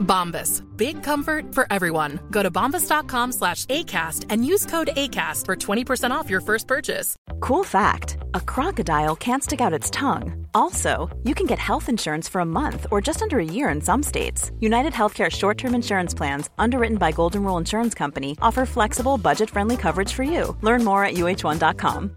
Bombas. Big comfort for everyone. Go to bombas.com slash ACAST and use code ACAST for 20% off your first purchase. Cool fact a crocodile can't stick out its tongue. Also, you can get health insurance for a month or just under a year in some states. United Healthcare short term insurance plans, underwritten by Golden Rule Insurance Company, offer flexible, budget friendly coverage for you. Learn more at uh1.com.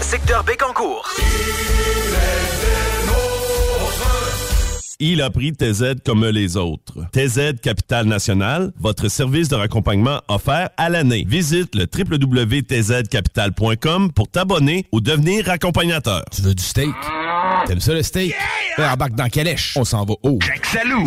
secteur Bécancourt. Il a pris TZ comme les autres. TZ Capital National, votre service de raccompagnement offert à l'année. Visite le www.tzcapital.com pour t'abonner ou devenir accompagnateur. Tu veux du steak? T'aimes ça le steak? Yeah! Embarque dans Calèche. On s'en va haut. Jack Salou!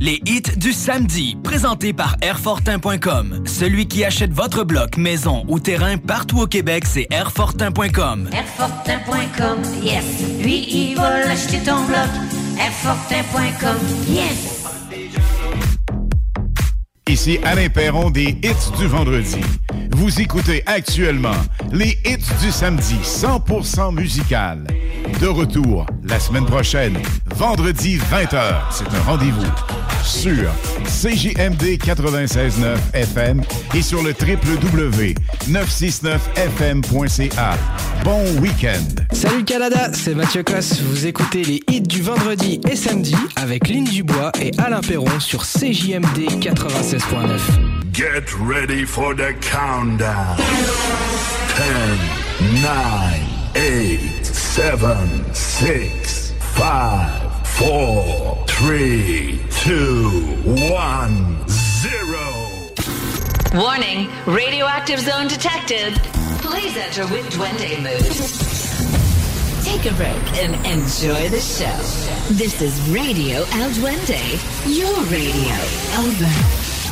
Les hits du samedi, présentés par Airfortin.com. Celui qui achète votre bloc, maison ou terrain partout au Québec, c'est Airfortin.com. Airfortin.com, yes. Lui, il va l'acheter ton bloc. Airfortin.com, yes. Ici Alain Perron des hits du vendredi. Vous écoutez actuellement les hits du samedi 100% musical. De retour la semaine prochaine, vendredi 20h. C'est un rendez-vous sur CJMD 96.9 FM et sur le www.969fm.ca. Bon week-end. Salut Canada, c'est Mathieu Cosse. Vous écoutez les hits du vendredi et samedi avec Lynn Dubois et Alain Perron sur CJMD 96.9. Get ready for the countdown. 10, 9, 8, 7, 6, 5, 4, 3, 2, 1, 0. Warning, radioactive zone detected. Please enter with Duende mood. Take a break and enjoy the show. This is Radio El Duende, your radio. Over.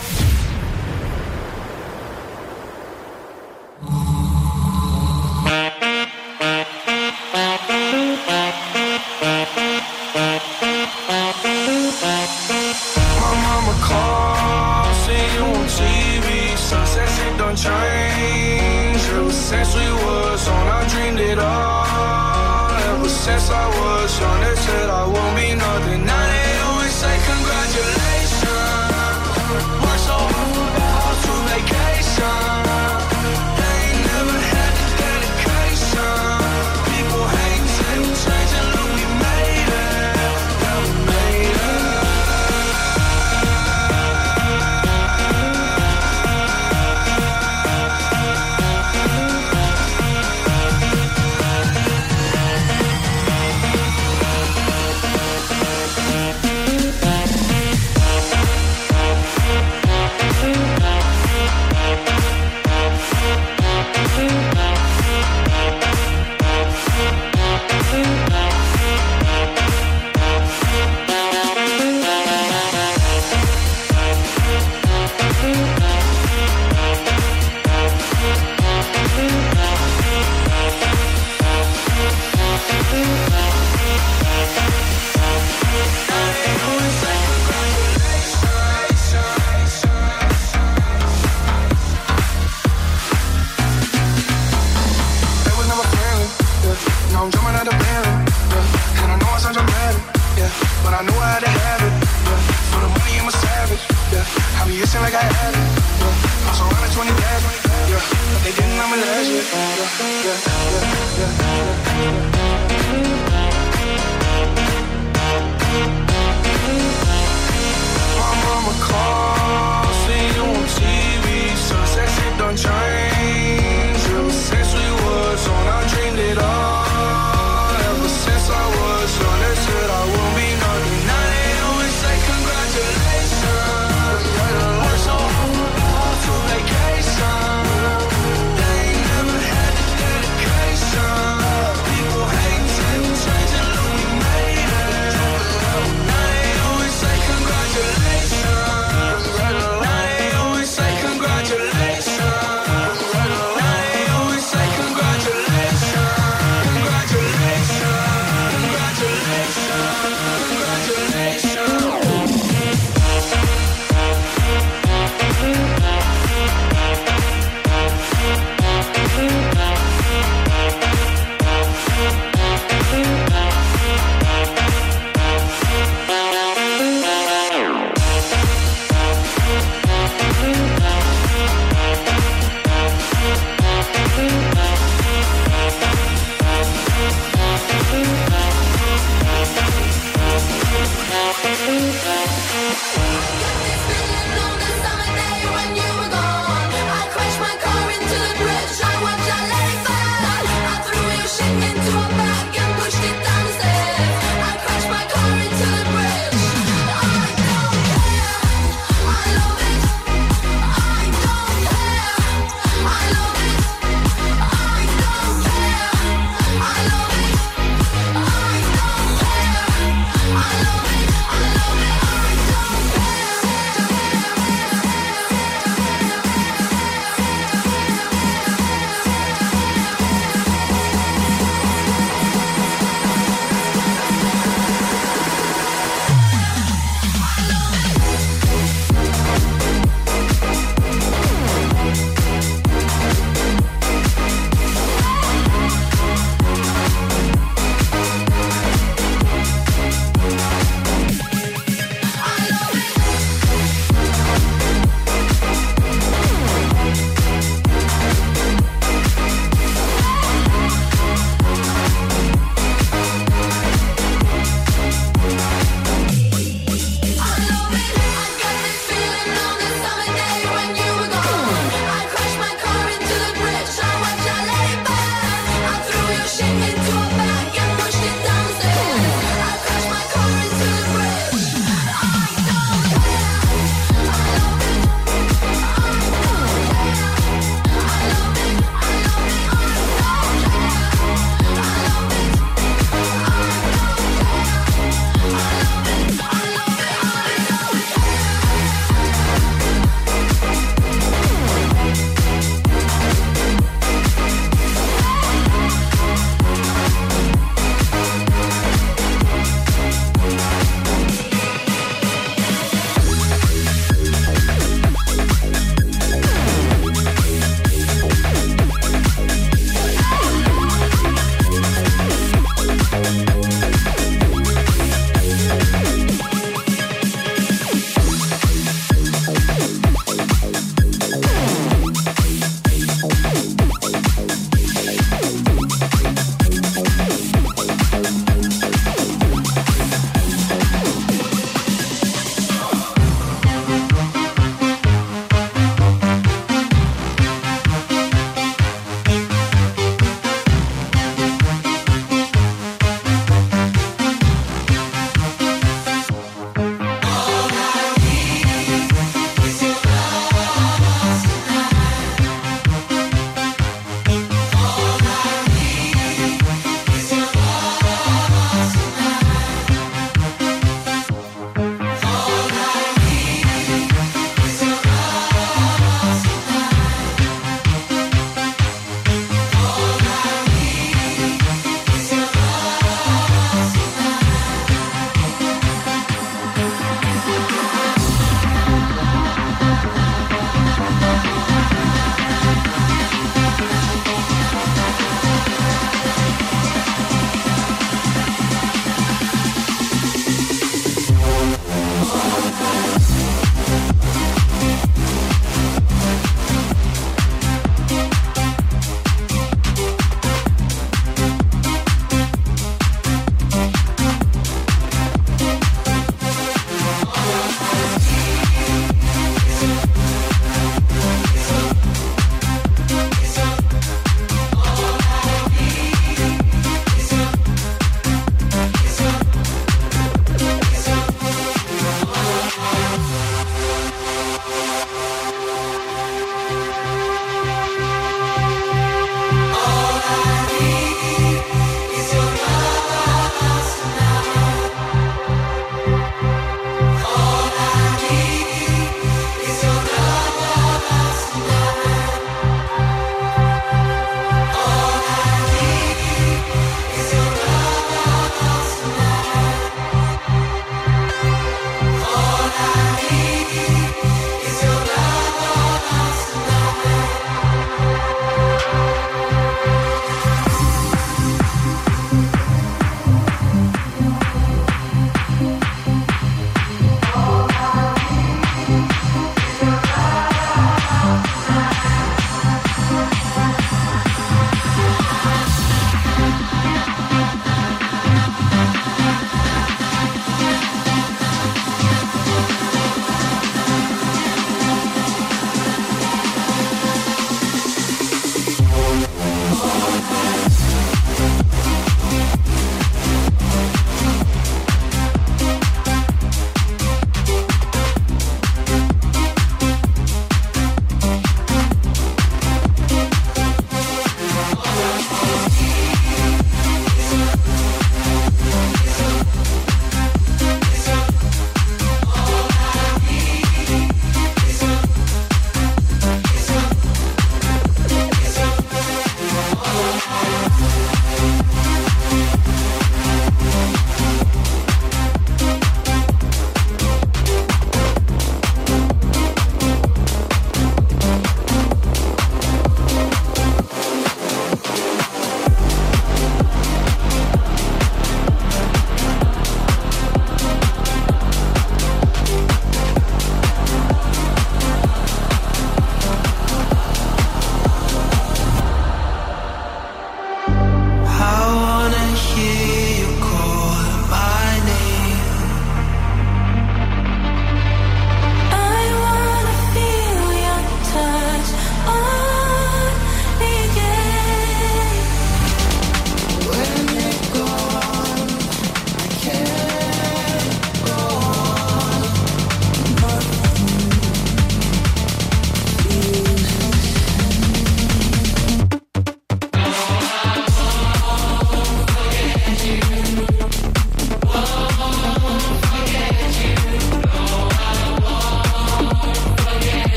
Since I was young, they said I won't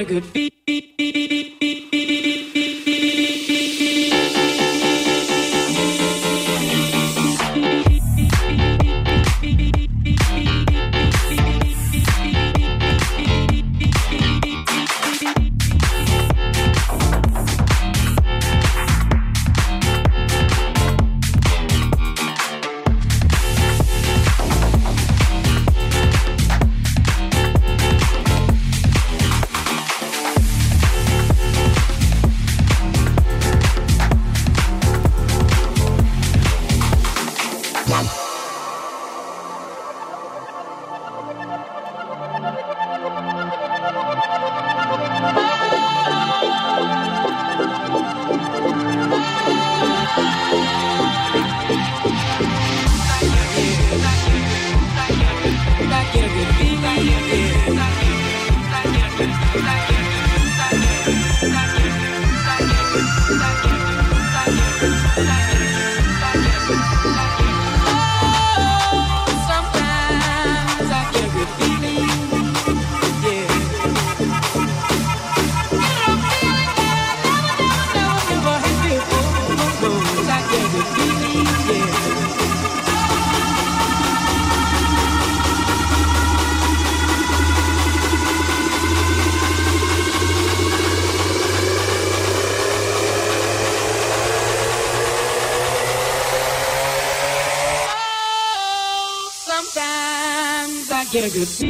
Sometimes I get a good could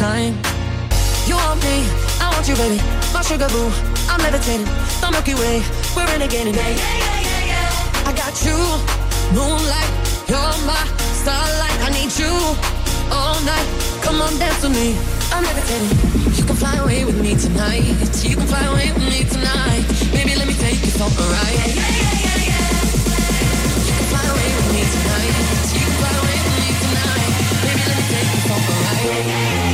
time. You want me, I want you, baby. My sugar boo, I'm levitating. The Milky Way, we're renegading. Yeah, yeah, yeah, yeah, yeah. I got you, moonlight, you're my starlight. I need you all night. Come on, dance with me. I'm levitating. You can fly away with me tonight. You can fly away with me tonight. Baby, let me take you for a ride. Yeah, yeah, yeah, yeah. You can fly away with me tonight. You can fly away with me tonight. Baby, let me take you for a ride.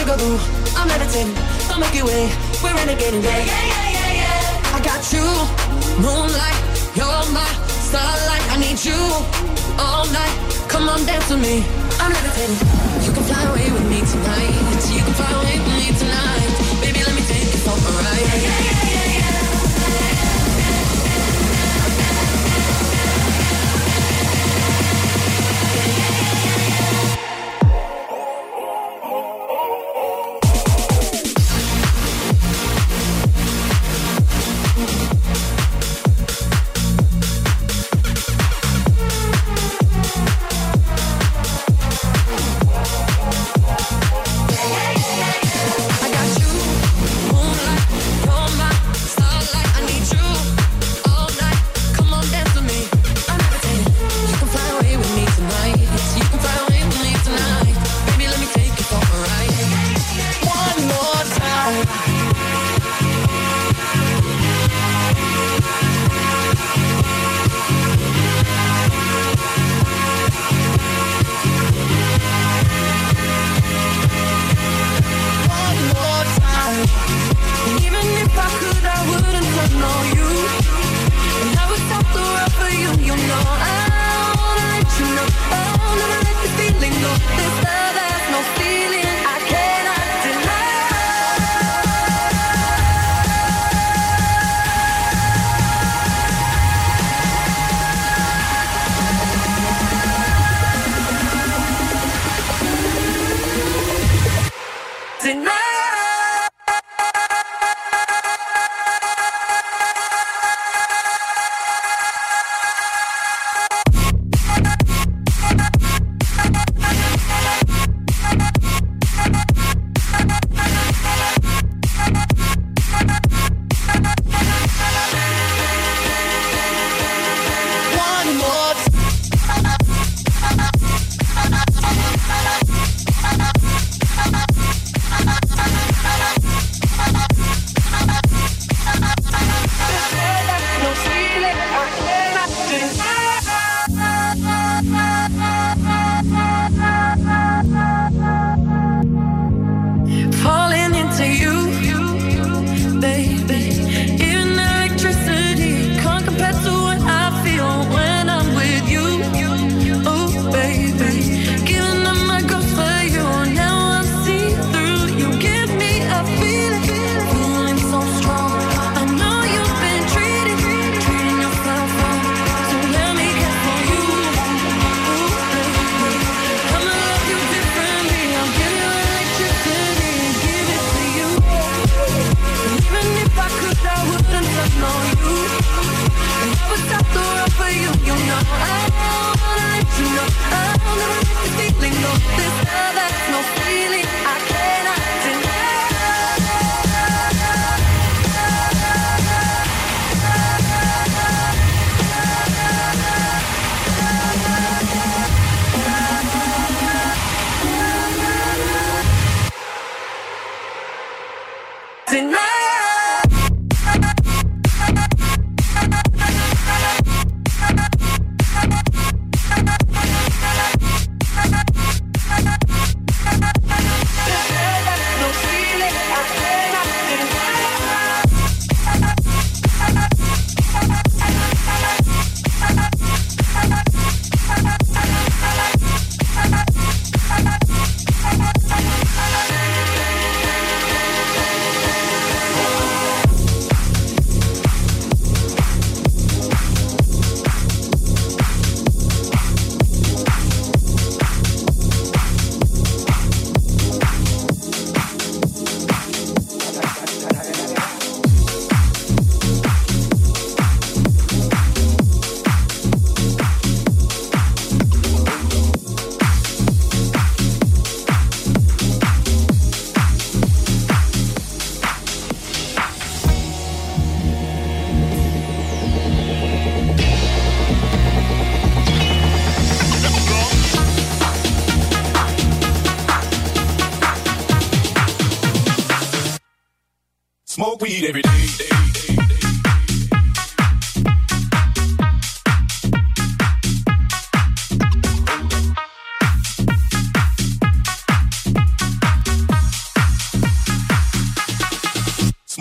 Sugar boo, I'm levitating. Don't make you wait, we're renegading. Yeah, yeah, yeah, yeah, yeah. I got you, moonlight, you're my starlight. I need you all night. Come on, dance with me. I'm levitating. You can fly away with me tonight. You can fly away with me tonight. Baby, let me take you for a ride. Yeah, yeah, yeah, yeah, yeah.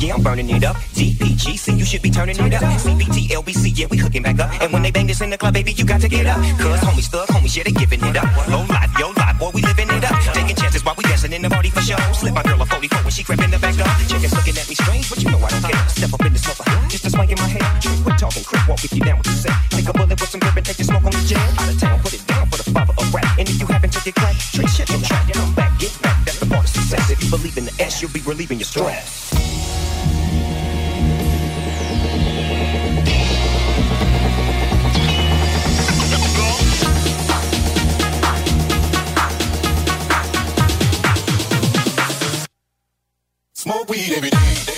Yeah, I'm burning it up. DPGC, you should be turning it up. CBT, LBC, yeah, we hooking back up. And when they bang this in the club, baby, you got to get up. Cause homies, thug homies, yeah, they giving it up. Low life, yo life, boy, we living it up. Taking chances while we dancing in the party for show. Slip my girl a 44 when she crept in the back door. Chickens looking at me strange, but you know I don't care. Step up in the smoker, uh-huh, just a swing in my hair. Trick, quit talking, crip, walk if you down with the set. Take a bullet with some grip and take the smoke on the jet. Out of town, put it down for the father of rap. And if you happen to get cracked, trick shit and track. Come back, get back, that's the part of success. If you believe in the S, you'll be relieving your stress. Weed every day.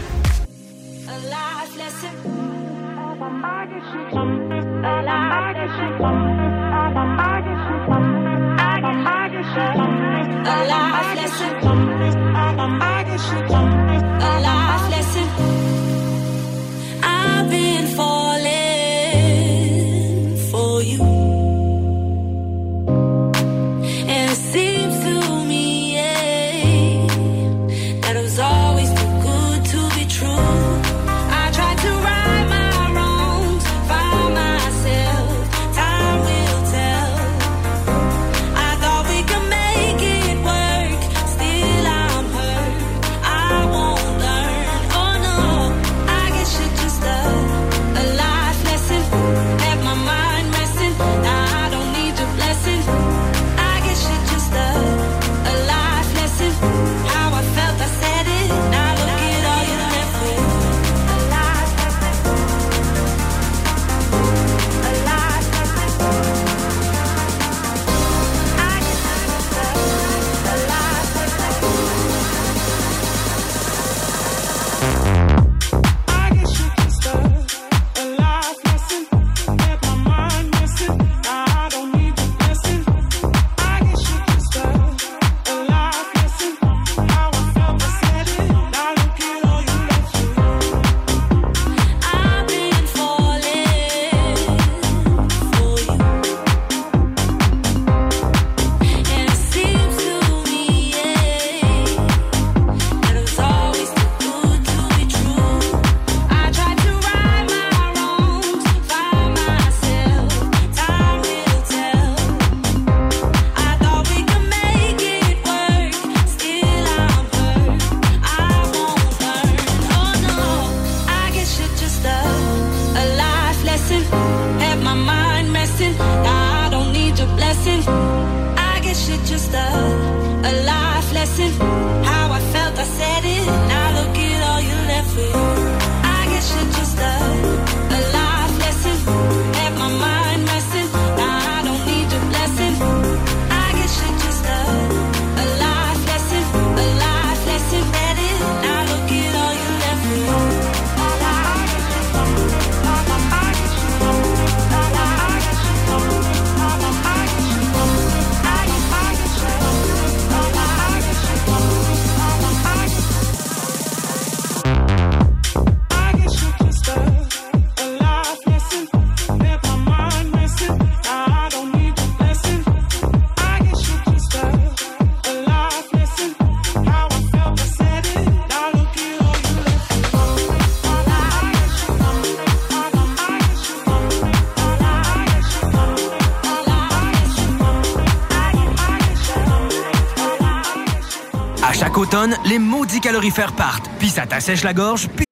les maudits calorifères partent, puis ça t'assèche la gorge, puis...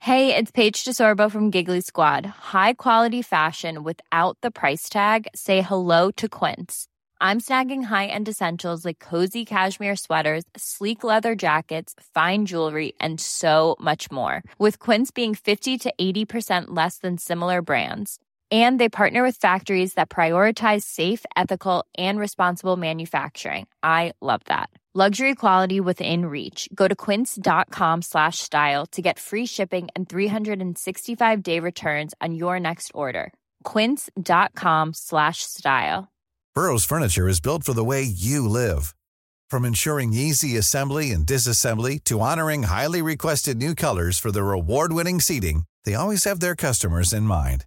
Hey, it's Paige DeSorbo from Giggly Squad. High quality fashion without the price tag. Say hello to Quince. I'm snagging high-end essentials like cozy cashmere sweaters, sleek leather jackets, fine jewelry, and so much more. With Quince being 50 to 80% less than similar brands. And they partner with factories that prioritize safe, ethical, and responsible manufacturing. I love that. Luxury quality within reach. Go to quince.com slash style to get free shipping and 365 day returns on your next order. Quince.com slash style. Burrow's furniture is built for the way you live. From ensuring easy assembly and disassembly to honoring highly requested new colors for their award-winning seating, they always have their customers in mind.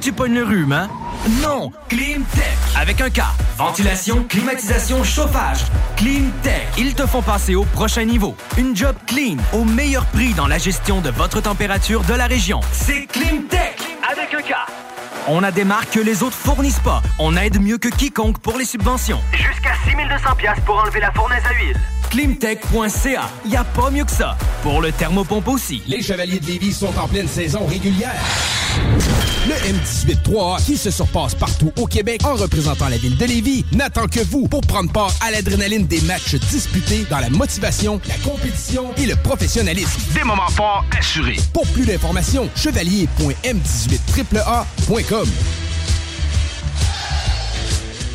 Tu pognes le rhume, hein? Non! Climtech! Avec un K. Ventilation, climatisation, chauffage. Climtech. Ils te font passer au prochain niveau. Une job clean, au meilleur prix dans la gestion de votre température de la région. C'est Climtech! Avec un K. On a des marques que les autres fournissent pas. On aide mieux que quiconque pour les subventions. Jusqu'à 6200 pièces pour enlever la fournaise à huile. Climtech.ca. Y a pas mieux que ça. Pour le thermopompe aussi. Les Chevaliers de Lévis sont en pleine saison régulière. Le M18-3A, qui se surpasse partout au Québec en représentant la ville de Lévis, n'attend que vous pour prendre part à l'adrénaline des matchs disputés dans la motivation, la compétition et le professionnalisme. Des moments forts assurés. Pour plus d'informations, chevalier.m18AAA.com.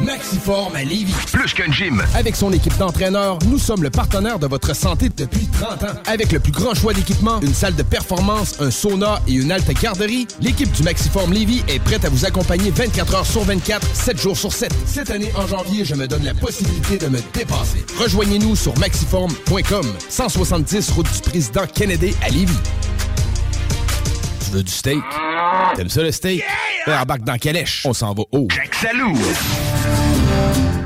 Maxiform à Lévis. Plus qu'un gym. Avec son équipe d'entraîneurs, nous sommes le partenaire de votre santé depuis 30 ans. Avec le plus grand choix d'équipements, une salle de performance, un sauna et une halte garderie, l'équipe du Maxiform Lévis est prête à vous accompagner 24 heures sur 24, 7 jours sur 7. Cette année, en janvier, je me donne la possibilité de me dépasser. Rejoignez-nous sur maxiform.com, 170 route du président Kennedy à Lévis. Veux du steak? T'aimes ça le steak? Yeah! Embarque dans Calèche, on s'en va haut. Jacques Salou.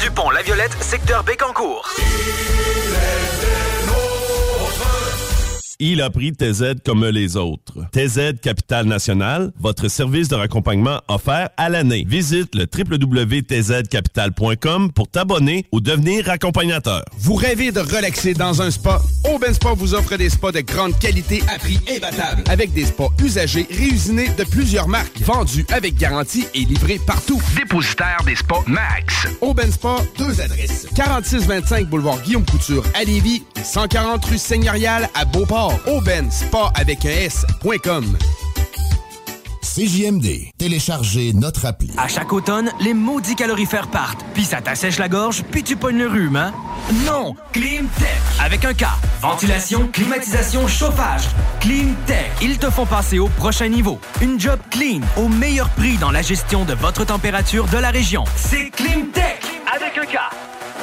du pont La Violette, secteur Bécancourt. A pris TZ comme les autres. TZ Capital National, votre service de raccompagnement offert à l'année. Visite le www.tzcapital.com pour t'abonner ou devenir accompagnateur. Vous rêvez de relaxer dans un spa? Aubin Spa vous offre des spas de grande qualité à prix imbattable. Avec des spas usagés réusinés de plusieurs marques, vendus avec garantie et livrés partout. Dépositaire des spas Max. Aubin Spa, deux adresses. 4625 boulevard Guillaume Couture à Lévis, 140 rue Seigneurial à Beauport. Aubaine Spa avec un S.com. CJMD. Téléchargez notre appli. À chaque automne, les maudits calorifères partent, puis ça t'assèche la gorge, puis tu pognes le rhume, hein? Non! Climtech! Avec un K. Ventilation, climatisation, chauffage. Climtech. Ils te font passer au prochain niveau. Une job clean, au meilleur prix dans la gestion de votre température de la région. C'est Climtech! Avec un K.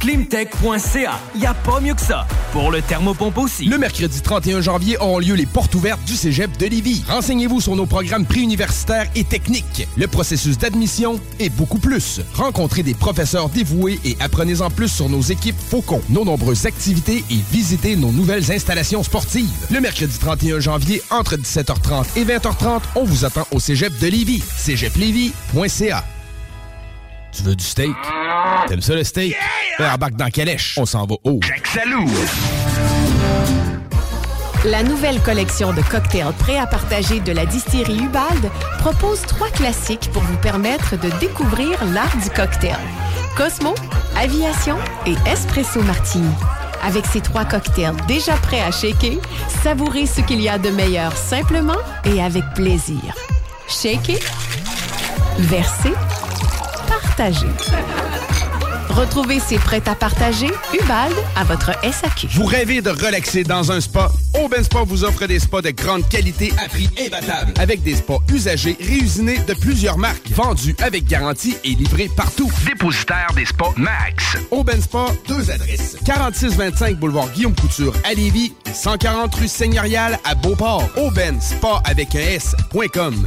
Climtech.ca. Y a pas mieux que ça. Pour le thermopompe aussi. Le mercredi 31 janvier auront lieu les portes ouvertes du Cégep de Lévis. Renseignez-vous sur nos programmes préuniversitaires et techniques, le processus d'admission et beaucoup plus. Rencontrez des professeurs dévoués et apprenez-en plus sur nos équipes Faucon, nos nombreuses activités et visitez nos nouvelles installations sportives. Le mercredi 31 janvier, entre 17h30 et 20h30, on vous attend au Cégep de Lévis. cégeplévis.ca Tu veux du steak? T'aimes ça le steak? Yeah! embarque dans Calèche. On s'en va haut. Jack Salou. La nouvelle collection de cocktails prêts à partager de la distillerie Ubald propose trois classiques pour vous permettre de découvrir l'art du cocktail. Cosmo, Aviation et Espresso Martini. Avec ces trois cocktails déjà prêts à shaker, savourez ce qu'il y a de meilleur simplement et avec plaisir. Shaker, verser, partager. Retrouvez ces prêts à partager Ubald à votre SAQ. Vous rêvez de relaxer dans un spa? Aubin Spa vous offre des spas de grande qualité à prix imbattable. Avec des spas usagés réusinés de plusieurs marques, vendus avec garantie et livrés partout. Dépositaire des spas Max. Aubin Spa, deux adresses. 4625 boulevard Guillaume Couture à Lévis et 140 rue Seigneurial à Beauport. Aubin Spa avec un S.com.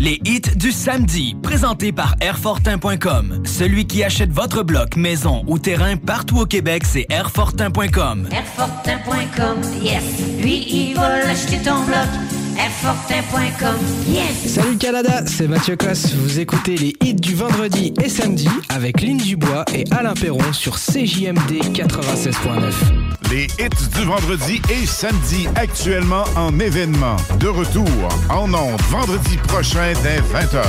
Les hits du samedi, présentés par Airfortin.com. Celui qui achète votre bloc, maison ou terrain partout au Québec, c'est Airfortin.com. Airfortin.com, yes. Lui, il va l'acheter ton bloc. Yes. Salut Canada, c'est Mathieu Cosse. Vous écoutez les hits du vendredi et samedi avec Lynn Dubois et Alain Perron sur CJMD 96.9. Les hits du vendredi et samedi actuellement en événement. De retour en ondes vendredi prochain dès 20h.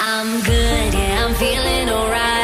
I'm good, yeah, I'm feeling alright.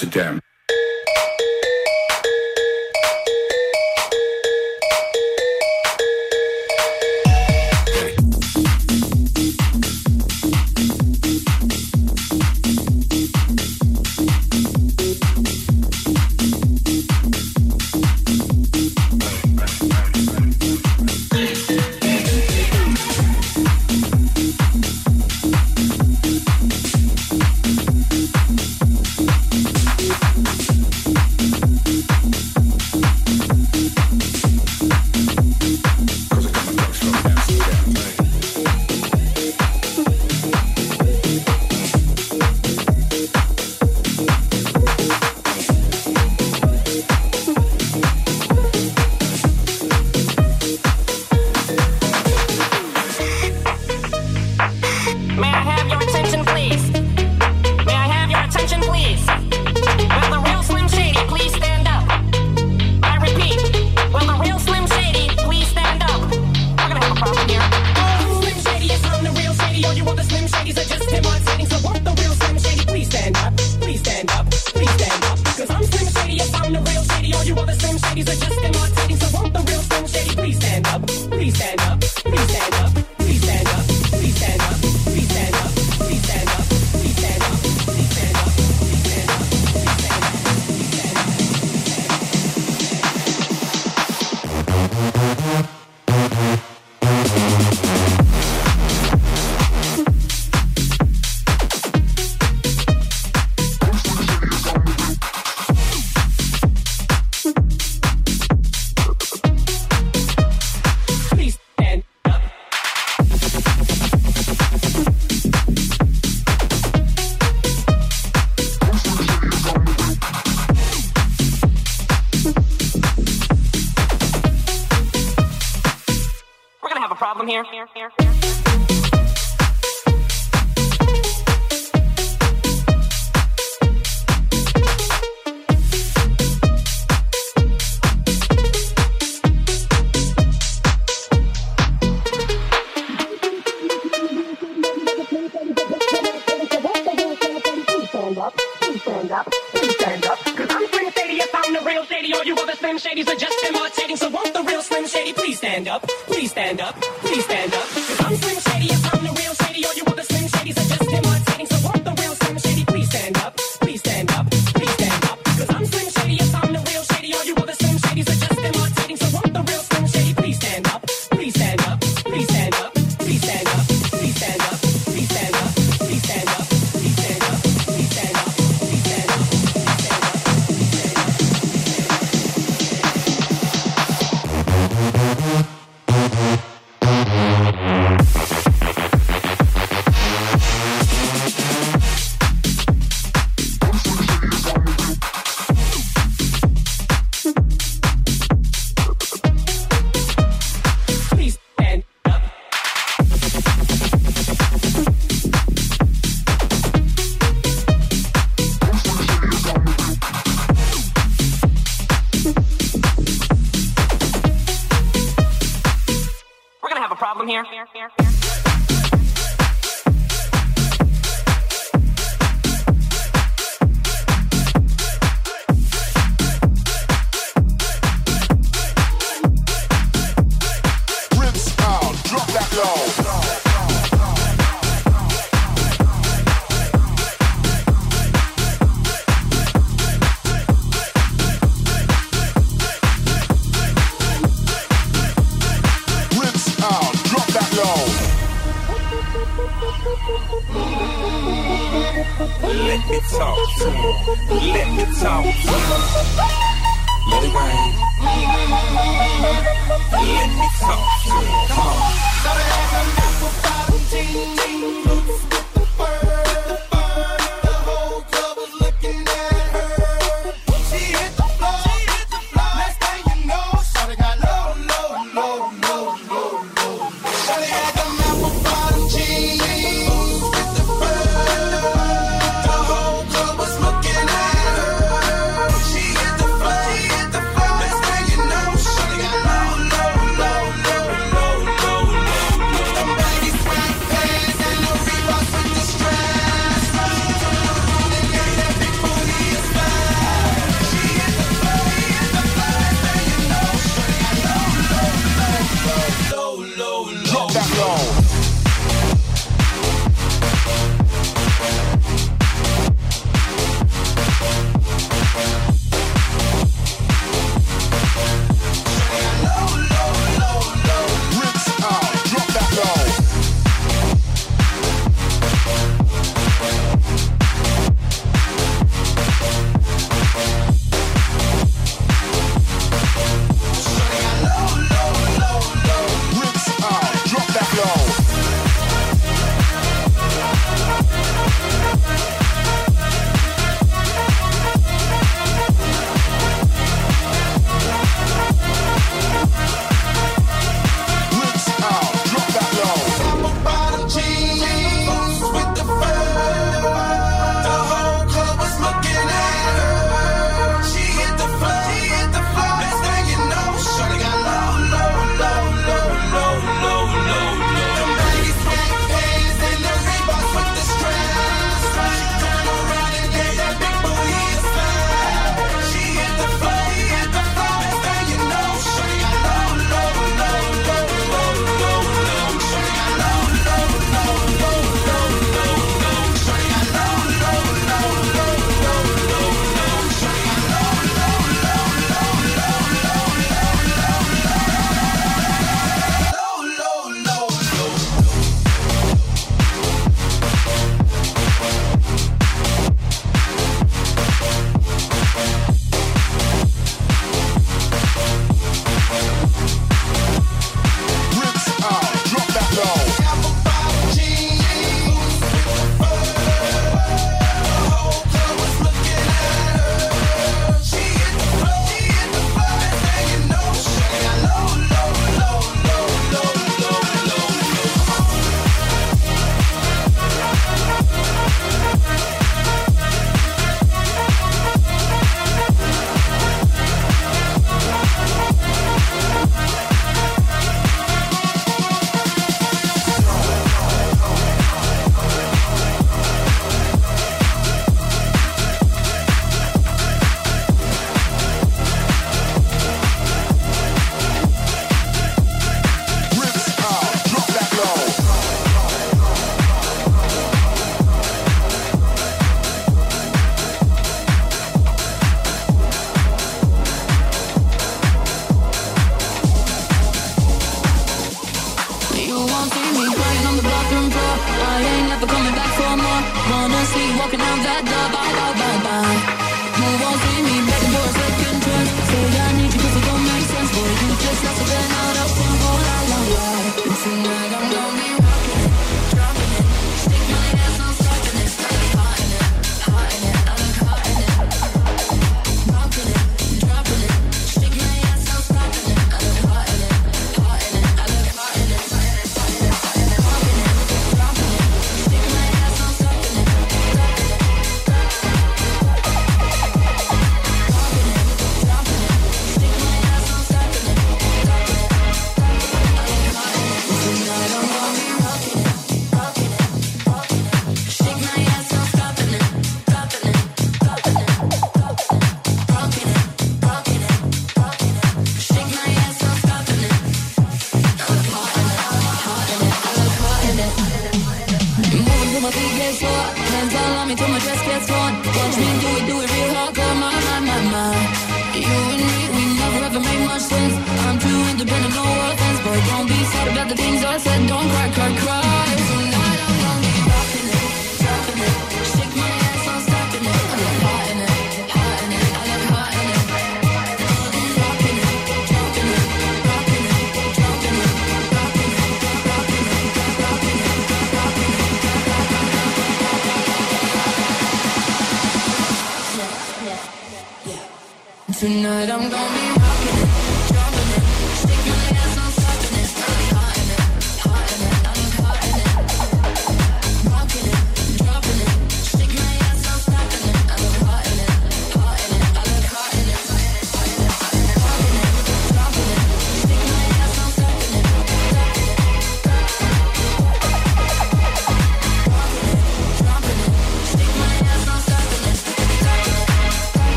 Amsterdam.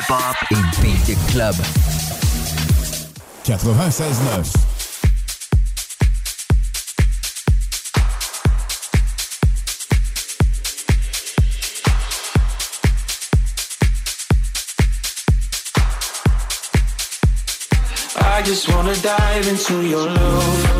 Hip-hop et beat club. 96.9. I just wanna dive into your love.